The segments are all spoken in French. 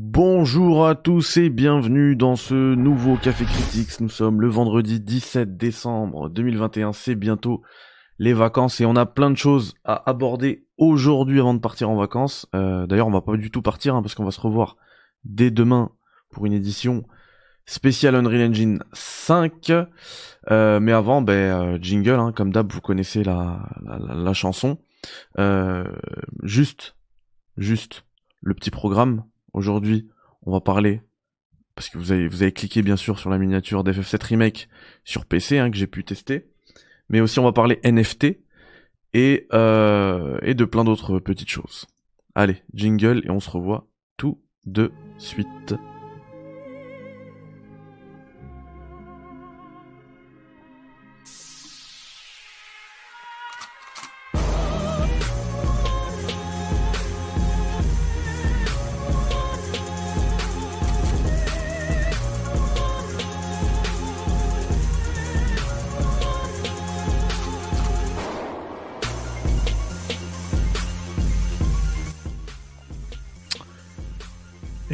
Bonjour à tous et bienvenue dans ce nouveau Café Critics. Nous sommes le vendredi 17 décembre 2021. C'est bientôt les vacances et on a plein de choses à aborder aujourd'hui avant de partir en vacances. Euh, D'ailleurs, on va pas du tout partir hein, parce qu'on va se revoir dès demain pour une édition spéciale Unreal Engine 5. Euh, mais avant, ben, euh, jingle, hein, comme d'hab, vous connaissez la, la, chanson. Juste, juste le petit programme. Aujourd'hui, on va parler parce que vous avez vous avez cliqué bien sûr sur la miniature d'FF7 Remake sur PC hein, que j'ai pu tester, mais aussi on va parler NFT et euh, et de plein d'autres petites choses. Allez, jingle et on se revoit tout de suite.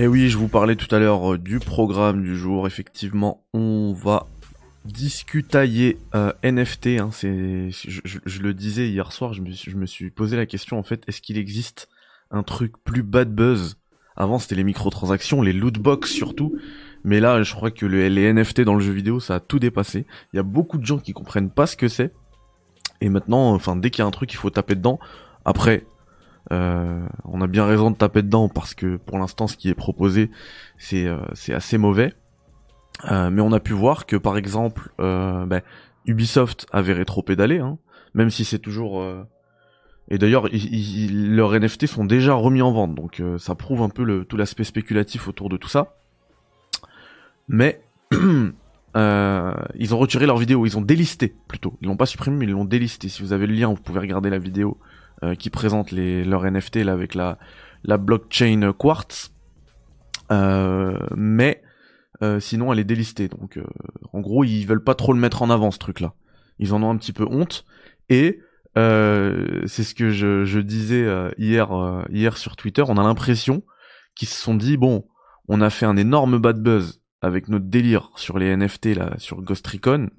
Et oui, je vous parlais tout à l'heure euh, du programme du jour. Effectivement, on va discutailler euh, NFT. Hein, je, le disais hier soir, je me, suis- posé la question en fait, est-ce qu'il existe un truc plus bad buzz? Avant, c'était les microtransactions, les loot box surtout. Mais là, je crois que le- les NFT dans le jeu vidéo, ça a tout dépassé. Il y a beaucoup de gens qui comprennent pas ce que c'est. Et maintenant, enfin, dès qu'il y a un truc, il faut taper dedans. Après, euh, on a bien raison de taper dedans parce que pour l'instant, ce qui est proposé, c'est euh, assez mauvais. Euh, mais on a pu voir que par exemple, ben, Ubisoft avait rétro-pédalé, hein, même si c'est toujours. Et d'ailleurs, leurs NFT sont déjà remis en vente, donc ça prouve un peu tout l'aspect spéculatif autour de tout ça. Mais ils ont retiré leur vidéo, ils ont délisté plutôt. Ils l'ont pas supprimé, mais ils l'ont délisté. Si vous avez le lien, vous pouvez regarder la vidéo euh, qui présente les, leurs NFT là avec la, blockchain Quartz. Euh, mais euh, sinon, elle est délistée. Donc, en gros, ils veulent pas trop le mettre en avant ce truc-là. Ils en ont un petit peu honte. Et c'est ce que je, disais hier, hier sur Twitter. On a l'impression qu'ils se sont dit bon, on a fait un énorme bad buzz avec notre délire sur les NFT là, sur Ghost Recon.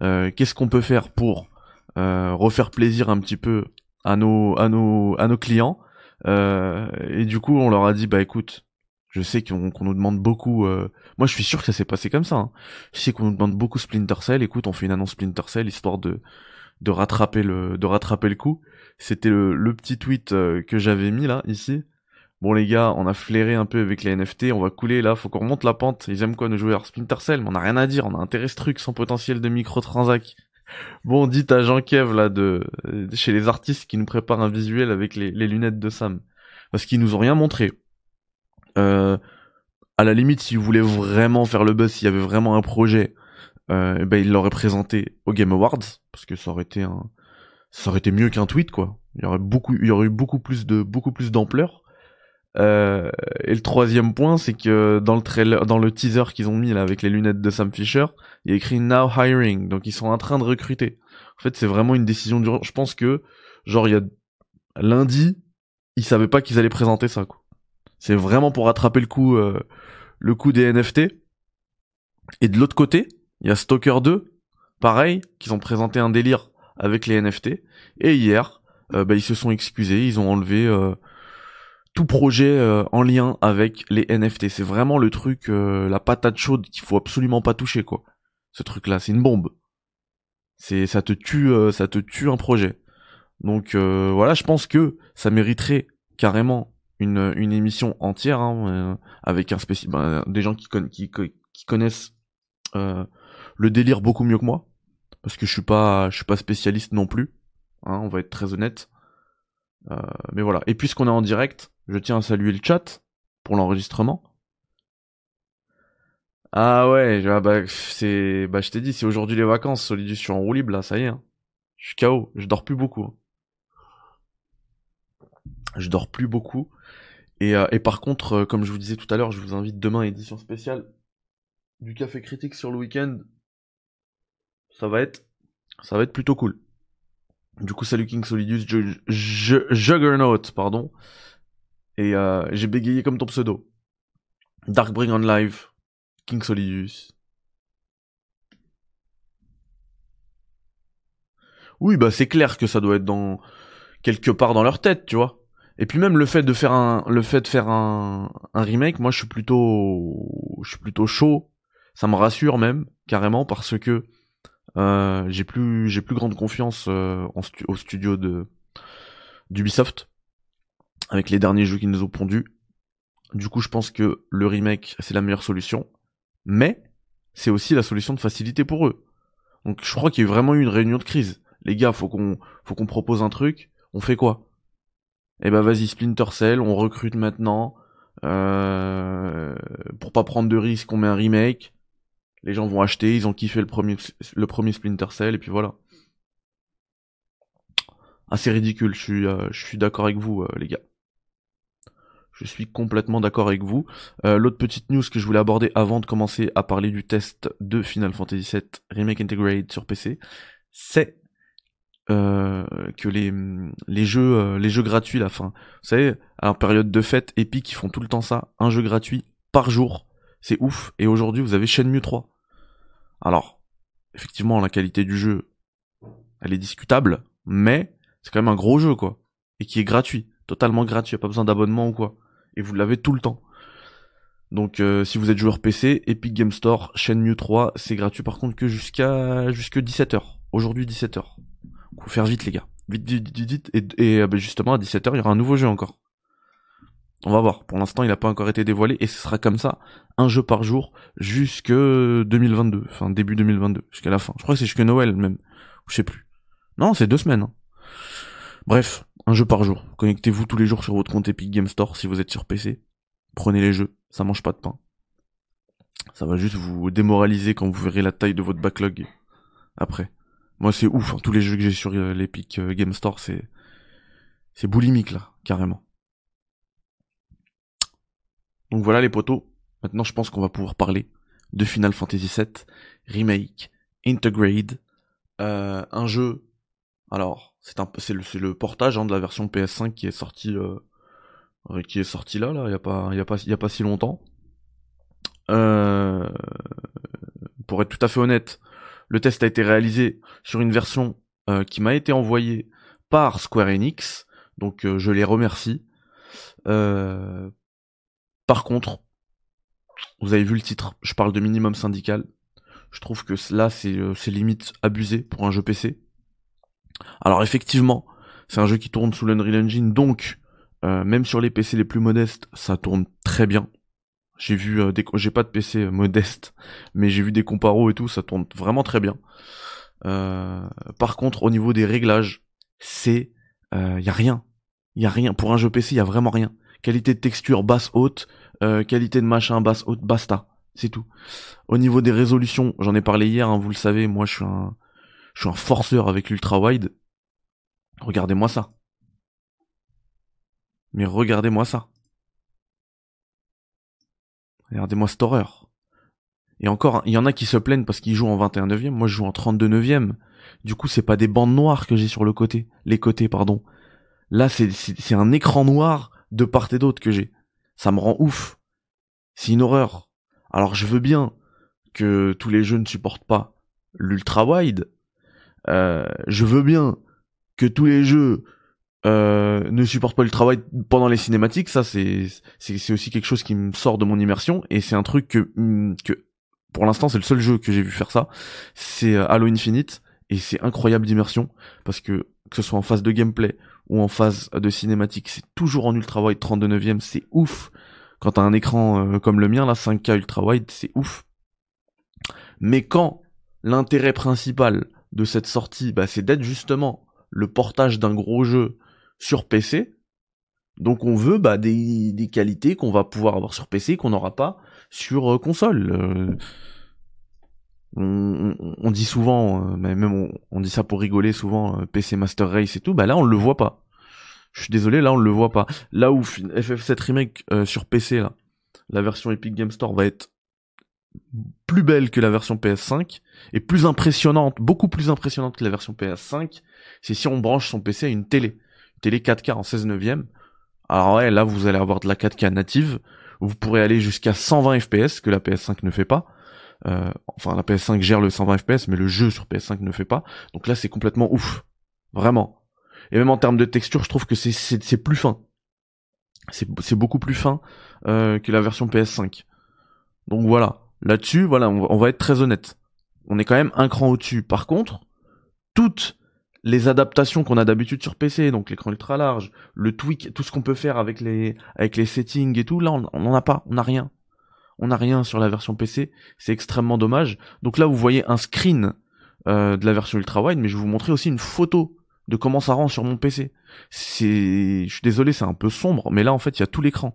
Qu'est-ce qu'on peut faire pour refaire plaisir un petit peu à nos à nos à nos clients Euh, Et du coup, on leur a dit bah écoute, je sais qu'on qu'on nous demande beaucoup. euh, Moi, je suis sûr que ça s'est passé comme ça. hein. Je sais qu'on nous demande beaucoup Splinter Cell. Écoute, on fait une annonce Splinter Cell histoire de de rattraper le de rattraper le coup. C'était le, le petit tweet euh, que j'avais mis là ici. Bon les gars, on a flairé un peu avec les NFT, on va couler là, faut qu'on remonte la pente. Ils aiment quoi nos joueurs? Splinter Cell, mais on a rien à dire, on a intérêt ce truc sans potentiel de microtransac. Bon, dites à Jean Kev là de chez les artistes qui nous préparent un visuel avec les, lunettes de Sam, parce qu'ils nous ont rien montré. Euh, à la limite, si vous voulez vraiment faire le buzz, s'il y avait vraiment un projet, euh, eh ben ils l'auraient présenté au Game Awards, parce que ça aurait été un, ça aurait été mieux qu'un tweet quoi. Il y aurait beaucoup, il y aurait eu beaucoup plus de, beaucoup plus d'ampleur. Euh, et le troisième point, c'est que dans le trailer, dans le teaser qu'ils ont mis là avec les lunettes de Sam Fisher, il y a écrit Now Hiring, donc ils sont en train de recruter. En fait, c'est vraiment une décision dure. Je pense que, genre, il y a lundi, ils savaient pas qu'ils allaient présenter ça. C'est vraiment pour rattraper le coup, euh, le coup des NFT. Et de l'autre côté, il y a Stalker 2, pareil, qu'ils ont présenté un délire avec les NFT. Et hier, euh, bah, ils se sont excusés, ils ont enlevé euh, tout projet euh, en lien avec les NFT. C'est vraiment le truc, euh, la patate chaude qu'il faut absolument pas toucher, quoi. Ce truc-là, c'est une bombe. C'est, ça te tue, euh, ça te tue un projet. Donc euh, voilà, je pense que ça mériterait carrément une, une émission entière hein, euh, avec un spéci ben, des gens qui, conna- qui, co- qui connaissent euh, le délire beaucoup mieux que moi, parce que je suis pas, je suis pas spécialiste non plus. Hein, on va être très honnête. Mais voilà. Et puisqu'on est en direct, je tiens à saluer le chat pour l'enregistrement. Ah ouais, ah bah, c'est, bah je t'ai dit, c'est aujourd'hui les vacances. Solidus, je suis en roue libre là, ça y est. hein. Je suis KO, je dors plus beaucoup. hein. Je dors plus beaucoup. Et, euh, et par contre, euh, comme je vous disais tout à l'heure, je vous invite demain à édition spéciale du Café Critique sur le week-end. Ça va être, ça va être plutôt cool. Du coup, salut King Solidus, Ju- Ju- Juggernaut, pardon. Et euh, j'ai bégayé comme ton pseudo. Darkbring on Live, King Solidus. Oui, bah c'est clair que ça doit être dans quelque part dans leur tête, tu vois. Et puis même le fait de faire un le fait de faire un, un remake, moi je suis plutôt je suis plutôt chaud. Ça me rassure même carrément parce que euh, j'ai plus j'ai plus grande confiance euh, au studio de d'Ubisoft avec les derniers jeux qui nous ont pondus. Du coup, je pense que le remake c'est la meilleure solution, mais c'est aussi la solution de facilité pour eux. Donc je crois qu'il y a vraiment eu une réunion de crise les gars, faut qu'on faut qu'on propose un truc. On fait quoi? Eh ben vas-y, Splinter Cell, on recrute maintenant. Euh, pour pas prendre de risques, on met un remake. Les gens vont acheter, ils ont kiffé le premier le premier Splinter Cell et puis voilà. Assez ridicule, je suis euh, suis d'accord avec vous euh, les gars. Je suis complètement d'accord avec vous. L'autre petite news que je voulais aborder avant de commencer à parler du test de Final Fantasy VII Remake Integrate sur PC, c'est euh, que les les jeux euh, les jeux gratuits la fin. Vous savez, à la période de fête, Epic ils font tout le temps ça, un jeu gratuit par jour. C'est ouf. Et aujourd'hui, vous avez Shenmue 3. Alors, effectivement, la qualité du jeu, elle est discutable, mais c'est quand même un gros jeu quoi, et qui est gratuit, totalement gratuit, pas besoin d'abonnement ou quoi. Et vous l'avez tout le temps. Donc euh, si vous êtes joueur PC, Epic Game Store, Shenmue 3, c'est gratuit par contre que jusqu'à jusque 17h. Aujourd'hui 17h. Faut faire vite les gars. Vite, vite, vite, vite. Et, et bah, justement à 17h il y aura un nouveau jeu encore. On va voir. Pour l'instant il n'a pas encore été dévoilé et ce sera comme ça, un jeu par jour jusque 2022, enfin début 2022, jusqu'à la fin. Je crois que c'est jusque Noël même. Je sais plus. Non, c'est deux semaines. Hein. Bref, un jeu par jour. Connectez-vous tous les jours sur votre compte Epic Game Store si vous êtes sur PC. Prenez les jeux, ça mange pas de pain. Ça va juste vous démoraliser quand vous verrez la taille de votre backlog après. Moi, c'est ouf. Hein. Tous les jeux que j'ai sur euh, l'Epic euh, Game Store, c'est c'est boulimique là, carrément. Donc voilà les potos. Maintenant, je pense qu'on va pouvoir parler de Final Fantasy VII Remake Integrate, euh, un jeu. Alors, c'est un le, portage hein, de la version PS5 qui est sorti euh, qui est là il y a pas y a pas y a pas si longtemps. Euh, pour être tout à fait honnête, le test a été réalisé sur une version euh, qui m'a été envoyée par Square Enix, donc euh, je les remercie. Euh, par contre, vous avez vu le titre, je parle de minimum syndical. Je trouve que là, c'est limite abusé pour un jeu PC. Alors effectivement, c'est un jeu qui tourne sous l'Unreal Engine, donc même sur les PC les plus modestes, ça tourne très bien. J'ai vu euh, des, j'ai pas de PC euh, modeste, mais j'ai vu des comparos et tout, ça tourne vraiment très bien. Euh, par contre, au niveau des réglages, c'est, euh, y a rien, y a rien. Pour un jeu PC, y a vraiment rien. Qualité de texture basse haute, euh, qualité de machin basse haute, basta, c'est tout. Au niveau des résolutions, j'en ai parlé hier, hein, vous le savez, moi je suis un, je suis un forceur avec l'ultra wide. Regardez-moi ça. Mais regardez-moi ça. Regardez-moi cette horreur. Et encore, il y en a qui se plaignent parce qu'ils jouent en 21 neuvième. Moi, je joue en 32 neuvième. Du coup, c'est pas des bandes noires que j'ai sur le côté. Les côtés, pardon. Là, c'est, c'est un écran noir de part et d'autre que j'ai. Ça me rend ouf. C'est une horreur. Alors, je veux bien que tous les jeux ne supportent pas l'ultra wide. Euh, je veux bien que tous les jeux euh, ne supporte pas le travail pendant les cinématiques, ça c'est c'est aussi quelque chose qui me sort de mon immersion. Et c'est un truc que mm, que pour l'instant c'est le seul jeu que j'ai vu faire ça, c'est euh, Halo Infinite. Et c'est incroyable d'immersion. Parce que que ce soit en phase de gameplay ou en phase de cinématique, c'est toujours en ultra wide. 32 neuvième, c'est ouf. Quand t'as un écran euh, comme le mien là 5K ultra wide, c'est ouf. Mais quand l'intérêt principal de cette sortie, bah, c'est d'être justement le portage d'un gros jeu sur PC. Donc on veut bah, des, qualités qu'on va pouvoir avoir sur PC qu'on n'aura pas sur euh, console. Euh, on, dit souvent, euh, même on, dit ça pour rigoler souvent, PC Master Race et tout, bah là on le voit pas. Je suis désolé, là on le voit pas. Là où FF7 Remake sur PC, la version Epic Game Store va être plus belle que la version PS5 et plus impressionnante, beaucoup plus impressionnante que la version PS5, c'est si on branche son PC à une télé télé 4K en 16 neuvième. Alors ouais, là vous allez avoir de la 4K native, Vous pourrez aller jusqu'à 120 FPS, que la PS5 ne fait pas. Euh, enfin, la PS5 gère le 120 FPS, mais le jeu sur PS5 ne fait pas. Donc là, c'est complètement ouf. Vraiment. Et même en termes de texture, je trouve que c'est plus fin. C'est beaucoup plus fin euh, que la version PS5. Donc voilà. Là-dessus, voilà, on va, être très honnête. On est quand même un cran au-dessus. Par contre, toutes les adaptations qu'on a d'habitude sur PC, donc l'écran ultra large, le tweak, tout ce qu'on peut faire avec les avec les settings et tout, là on n'en a pas, on n'a rien. On n'a rien sur la version PC, c'est extrêmement dommage. Donc là vous voyez un screen euh, de la version ultra wide, mais je vais vous montrer aussi une photo de comment ça rend sur mon PC. C'est, je suis désolé, c'est un peu sombre, mais là en fait il y a tout l'écran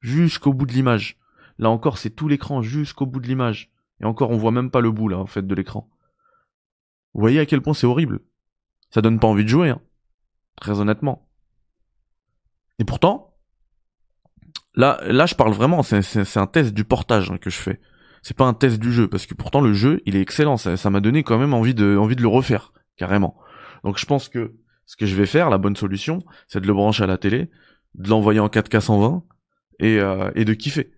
jusqu'au bout de l'image. Là encore c'est tout l'écran jusqu'au bout de l'image. Et encore on voit même pas le bout là en fait de l'écran. Vous voyez à quel point c'est horrible. Ça donne pas envie de jouer, hein. Très honnêtement. Et pourtant, là, je parle vraiment, c'est un test du portage hein, que je fais. C'est pas un test du jeu, parce que pourtant le jeu, il est excellent. Ça m'a donné quand même envie de, envie de le refaire, carrément. Donc je pense que ce que je vais faire, la bonne solution, c'est de le brancher à la télé, de l'envoyer en 4K 120 et, euh, et de kiffer.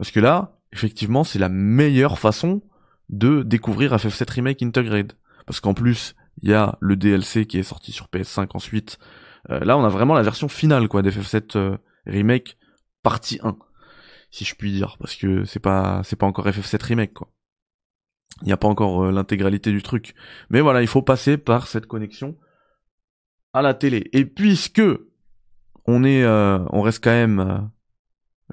Parce que là, effectivement, c'est la meilleure façon de découvrir FF7 Remake Integrated. Parce qu'en plus, il y a le DLC qui est sorti sur PS5 ensuite. Euh, là, on a vraiment la version finale quoi d'FF7 euh, Remake partie 1, si je puis dire, parce que c'est pas c'est pas encore FF7 Remake quoi. Il n'y a pas encore euh, l'intégralité du truc. Mais voilà, il faut passer par cette connexion à la télé. Et puisque on est on reste quand même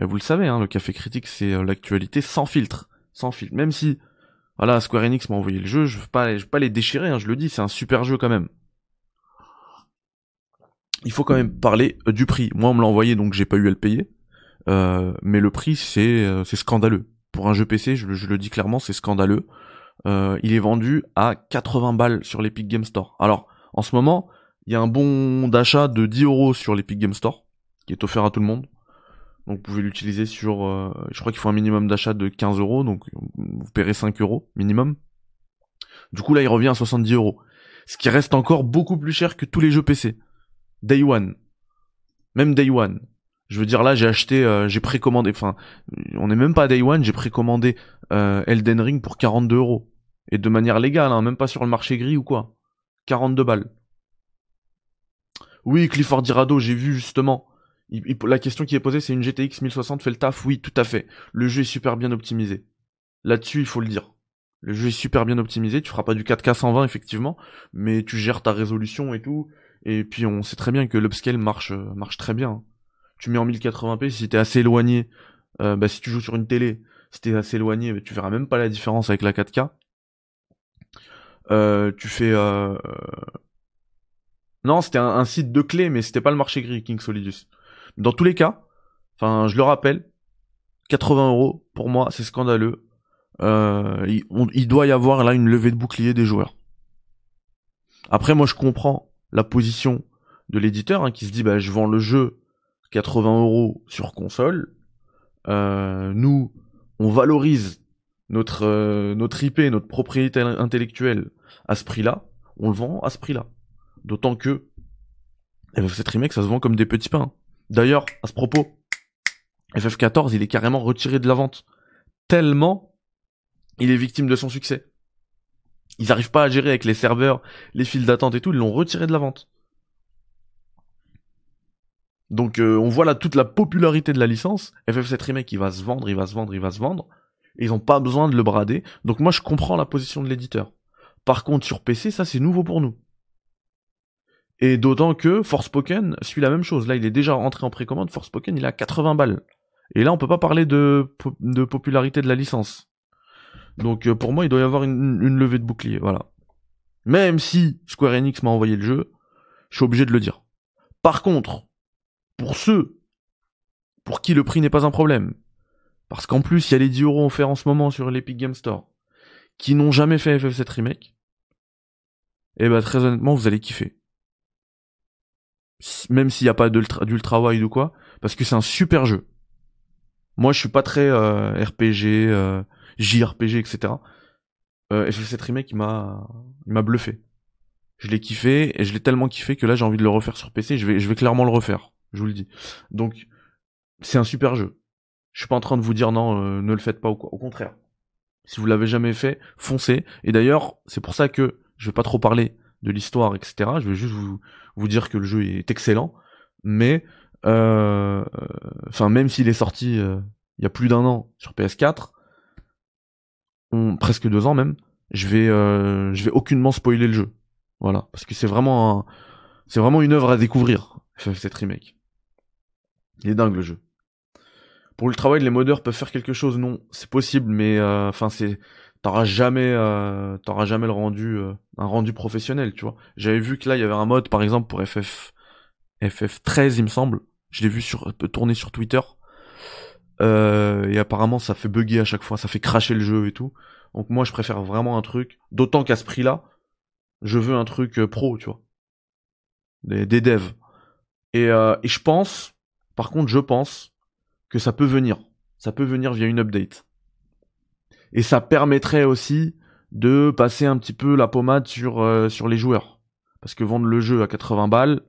vous le savez, hein, le café critique, c'est l'actualité sans filtre, sans filtre. Même si voilà, Square Enix m'a envoyé le jeu, je veux pas, je veux pas les déchirer, hein, je le dis, c'est un super jeu quand même. Il faut quand même parler euh, du prix. Moi, on me l'a envoyé, donc j'ai pas eu à le payer. Euh, mais le prix, c'est euh, c'est scandaleux. Pour un jeu PC, je, le dis clairement, c'est scandaleux. il est vendu à 80 balles sur l'Epic Game Store. Alors, en ce moment, il y a un bon d'achat de 10 euros sur l'Epic Game Store, qui est offert à tout le monde. Donc vous pouvez l'utiliser sur, euh, je crois qu'il faut un minimum d'achat de 15 euros, donc vous paierez 5 euros minimum. Du coup là il revient à 70 euros. Ce qui reste encore beaucoup plus cher que tous les jeux PC. Day One. Même Day One. Je veux dire là j'ai acheté, euh, j'ai précommandé, enfin on n'est même pas à Day One, j'ai précommandé euh, Elden Ring pour 42 euros. Et de manière légale, hein, même pas sur le marché gris ou quoi. 42 balles. Oui, Clifford Dirado, j'ai vu justement la question qui est posée, c'est une GTX 1060 fait le taf? Oui, tout à fait. Le jeu est super bien optimisé. Là-dessus, il faut le dire. Le jeu est super bien optimisé. Tu feras pas du 4K 120 effectivement, mais tu gères ta résolution et tout. Et puis on sait très bien que l'upscale marche euh, marche très bien. Tu mets en 1080p si t'es assez éloigné. Euh, bah si tu joues sur une télé, si t'es assez éloigné, bah, tu verras même pas la différence avec la 4K. Euh, tu fais non, c'était un, site de clés, mais c'était pas le marché gris, King Solidus. Dans tous les cas, enfin, je le rappelle, 80 euros, pour moi, c'est scandaleux. Euh, il, doit y avoir là une levée de bouclier des joueurs. Après, moi, je comprends la position de l'éditeur hein, qui se dit, bah, je vends le jeu 80 euros sur console. Euh, nous, on valorise notre euh, notre IP, notre propriété intellectuelle à ce prix-là. On le vend à ce prix-là. D'autant que cette remake, ça se vend comme des petits pains. D'ailleurs, à ce propos, FF14, il est carrément retiré de la vente. Tellement il est victime de son succès. Ils n'arrivent pas à gérer avec les serveurs, les files d'attente et tout, ils l'ont retiré de la vente. Donc euh, on voit là toute la popularité de la licence. FF7 Remake, il va se vendre, il va se vendre, il va se vendre. Ils n'ont pas besoin de le brader. Donc moi je comprends la position de l'éditeur. Par contre sur PC, ça c'est nouveau pour nous. Et d'autant que Forspoken suit la même chose. Là, il est déjà rentré en précommande. Forspoken, il a 80 balles. Et là, on peut pas parler de, popularité de la licence. Donc, euh, pour moi, il doit y avoir une, levée de bouclier. Voilà. Même si Square Enix m'a envoyé le jeu, je suis obligé de le dire. Par contre, pour ceux pour qui le prix n'est pas un problème, parce qu'en plus, il y a les 10 euros offerts en ce moment sur l'Epic Game Store, qui n'ont jamais fait FF7 Remake, eh bah très honnêtement, vous allez kiffer même s'il n'y a pas d'ultra wide ou quoi, parce que c'est un super jeu. Moi, je suis pas très euh, RPG, euh, JRPG, etc. Euh, FF7 Remake, il m'a, m'a bluffé. Je l'ai kiffé et je l'ai tellement kiffé que là, j'ai envie de le refaire sur PC. Je vais, je vais clairement le refaire. Je vous le dis. Donc, c'est un super jeu. Je suis pas en train de vous dire non, euh, ne le faites pas ou quoi. Au contraire. Si vous l'avez jamais fait, foncez. Et d'ailleurs, c'est pour ça que je vais pas trop parler de l'histoire, etc. Je vais juste vous, dire que le jeu est excellent. Mais, euh, enfin, même s'il est sorti euh, il y a plus d'un an sur PS4, on, presque deux ans même, je vais, euh, je vais aucunement spoiler le jeu. Voilà, parce que c'est vraiment, un, c'est vraiment une œuvre à découvrir. Cette remake. Il est dingue le jeu. Pour le travail, les modeurs peuvent faire quelque chose, non, c'est possible, mais euh, enfin c'est, t'auras jamais, euh, jamais le rendu, euh, un rendu professionnel, tu vois. J'avais vu que là il y avait un mode, par exemple pour FF, FF 13 il me semble. Je l'ai vu sur, tourner sur Twitter. Euh, et apparemment ça fait bugger à chaque fois, ça fait cracher le jeu et tout. Donc moi je préfère vraiment un truc, d'autant qu'à ce prix-là, je veux un truc euh, pro, tu vois. Des, des devs. Euh, et je pense, par contre je pense que ça peut venir. Ça peut venir via une update. Et ça permettrait aussi de passer un petit peu la pommade sur, euh, les joueurs. Parce que vendre le jeu à 80 balles,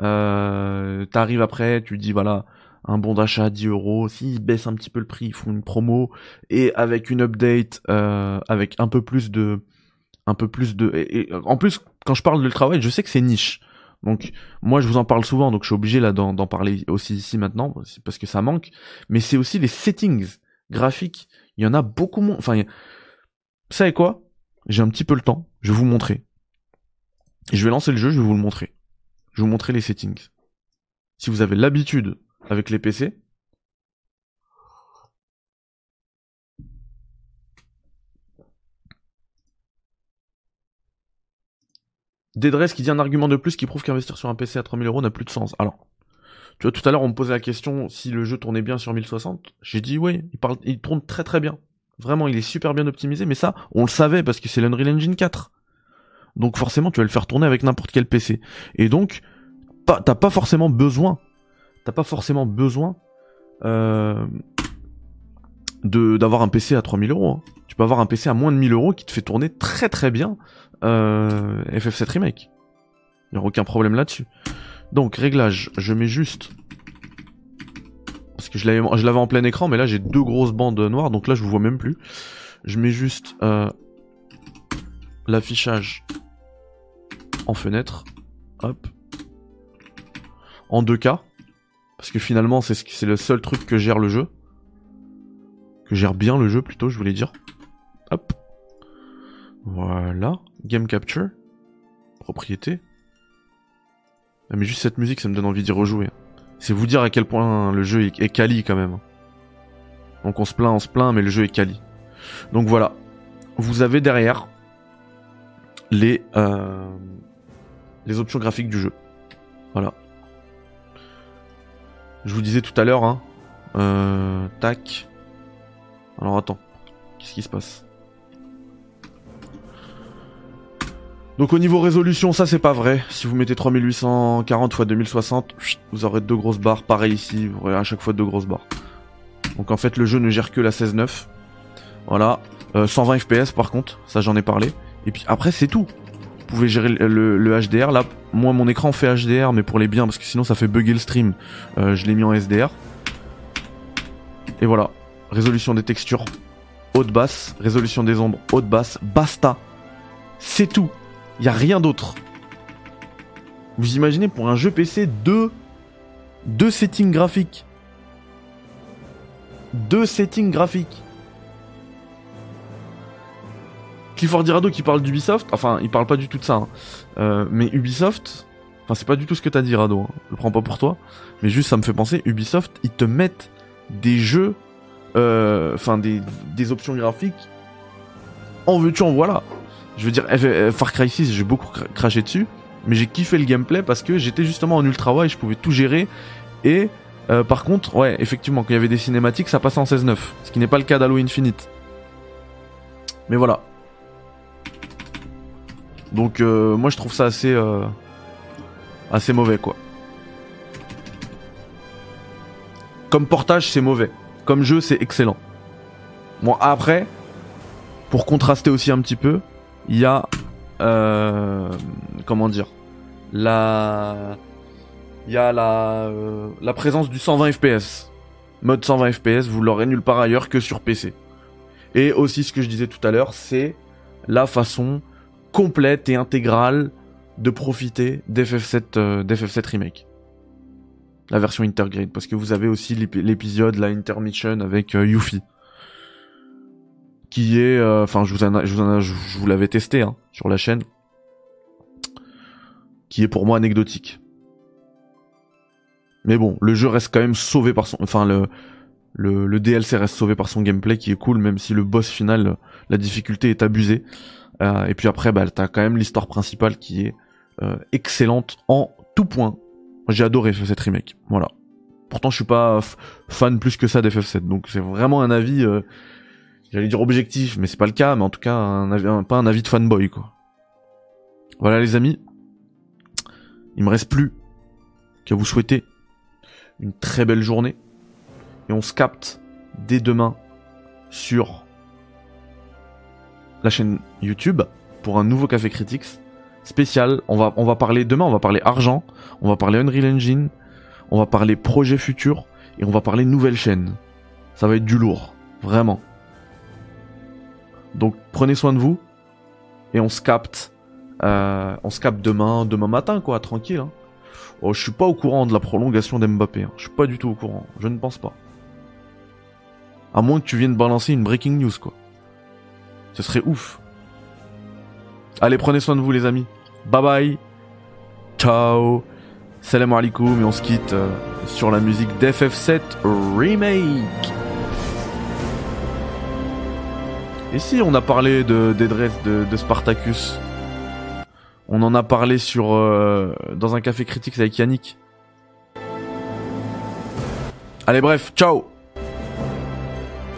euh, t'arrives après, tu dis voilà, un bon d'achat à 10 euros, s'ils baissent un petit peu le prix, ils font une promo, et avec une update, euh, avec un peu plus de... Un peu plus de... En plus, quand je parle de travail, je sais que c'est niche. Donc moi je vous en parle souvent, donc je suis obligé là d'en parler aussi ici maintenant, parce que ça manque. Mais c'est aussi les settings graphiques. Il y en a beaucoup moins. Enfin, y... vous savez quoi? J'ai un petit peu le temps. Je vais vous montrer. Je vais lancer le jeu. Je vais vous le montrer. Je vais vous montrer les settings. Si vous avez l'habitude avec les PC, Dédresse qui dit un argument de plus qui prouve qu'investir sur un PC à 3000 euros n'a plus de sens. Alors, tu vois, tout à l'heure, on me posait la question si le jeu tournait bien sur 1060. J'ai dit oui, il, parle, il tourne très très bien. Vraiment, il est super bien optimisé, mais ça, on le savait parce que c'est l'Unreal Engine 4. Donc forcément, tu vas le faire tourner avec n'importe quel PC. Et donc, t'as pas forcément besoin, t'as pas forcément besoin euh, d'avoir un PC à 3000 euros. Hein. Tu peux avoir un PC à moins de 1000 euros qui te fait tourner très très bien euh, FF7 Remake. Il n'y aura aucun problème là-dessus. Donc, réglage, je mets juste... Parce que je l'avais en plein écran, mais là j'ai deux grosses bandes noires, donc là je vous vois même plus. Je mets juste euh, l'affichage en fenêtre. Hop. En 2K. Parce que finalement c'est le seul truc que gère le jeu. Que gère bien le jeu plutôt, je voulais dire. Hop. Voilà. Game Capture. Propriété. Ah, mais juste cette musique, ça me donne envie d'y rejouer. C'est vous dire à quel point le jeu est, quali quand même. Donc on se plaint, on se plaint, mais le jeu est quali. Donc voilà. Vous avez derrière les, euh, les options graphiques du jeu. Voilà. Je vous disais tout à l'heure, hein. Euh, tac. Alors attends. Qu'est-ce qui se passe? Donc au niveau résolution, ça c'est pas vrai. Si vous mettez 3840 x 2060, vous aurez deux grosses barres. Pareil ici, vous aurez à chaque fois deux grosses barres. Donc en fait le jeu ne gère que la 16.9. Voilà. 120 euh, FPS par contre, ça j'en ai parlé. Et puis après c'est tout. Vous pouvez gérer le, HDR. Là, moi mon écran fait HDR, mais pour les biens, parce que sinon ça fait bugger le stream. Euh, je l'ai mis en SDR. Et voilà. Résolution des textures, haute basse. Résolution des ombres, haute basse. Basta. C'est tout. Il y a rien d'autre. Vous imaginez pour un jeu PC deux deux settings graphiques. Deux settings graphiques. Clifford Dirado qui parle d'Ubisoft, enfin il parle pas du tout de ça, hein. euh, mais Ubisoft, enfin c'est pas du tout ce que t'as dit Rado, hein. le prends pas pour toi, mais juste ça me fait penser, Ubisoft ils te mettent des jeux, euh, enfin des, des options graphiques, en veux-tu en voilà. Je veux dire, Far Cry 6, j'ai beaucoup craché dessus, mais j'ai kiffé le gameplay parce que j'étais justement en ultra wide, je pouvais tout gérer. Et euh, par contre, ouais, effectivement, quand il y avait des cinématiques, ça passait en 16-9, ce qui n'est pas le cas d'Halo Infinite. Mais voilà. Donc euh, moi je trouve ça assez euh, assez mauvais quoi. Comme portage c'est mauvais, comme jeu c'est excellent. Bon après, pour contraster aussi un petit peu, il y a euh, comment dire la il y a la euh, la présence du 120 FPS. mode 120 FPS, vous l'aurez nulle part ailleurs que sur PC. Et aussi ce que je disais tout à l'heure, c'est la façon complète et intégrale de profiter d'FF7 euh, d'FF7 Remake. La version Intergrade, parce que vous avez aussi l'épisode, la intermission avec Yuffie. Qui est, euh, enfin, je vous en, je vous, je vous l'avais testé hein, sur la chaîne, qui est pour moi anecdotique. Mais bon, le jeu reste quand même sauvé par son, enfin le, le, le DLC reste sauvé par son gameplay qui est cool, même si le boss final, la difficulté est abusée. Euh, et puis après, bah, t'as quand même l'histoire principale qui est euh, excellente en tout point. J'ai adoré cette remake. Voilà. Pourtant, je suis pas fan plus que ça d'FF7, donc c'est vraiment un avis, euh, j'allais dire objectif, mais c'est pas le cas, mais en tout cas, pas un avis de fanboy, quoi. Voilà, les amis. Il me reste plus qu'à vous souhaiter une très belle journée. Et on se capte dès demain sur la chaîne YouTube pour un nouveau Café Critics spécial. On va, on va parler, demain, on va parler argent, on va parler Unreal Engine, on va parler projet futur et on va parler nouvelle chaîne. Ça va être du lourd, vraiment. Donc prenez soin de vous et on se capte, euh, on se capte demain, demain matin quoi, tranquille. Hein. Oh, je suis pas au courant de la prolongation d'Mbappé. Hein. Je suis pas du tout au courant. Je ne pense pas. À moins que tu viennes balancer une breaking news quoi. Ce serait ouf. Allez, prenez soin de vous les amis. Bye bye. Ciao. Salam alaikum et on se quitte euh, sur la musique d'FF7 Remake. Et si on a parlé de d'Edres de, de, Spartacus On en a parlé sur euh, dans un café critique avec Yannick. Allez bref, ciao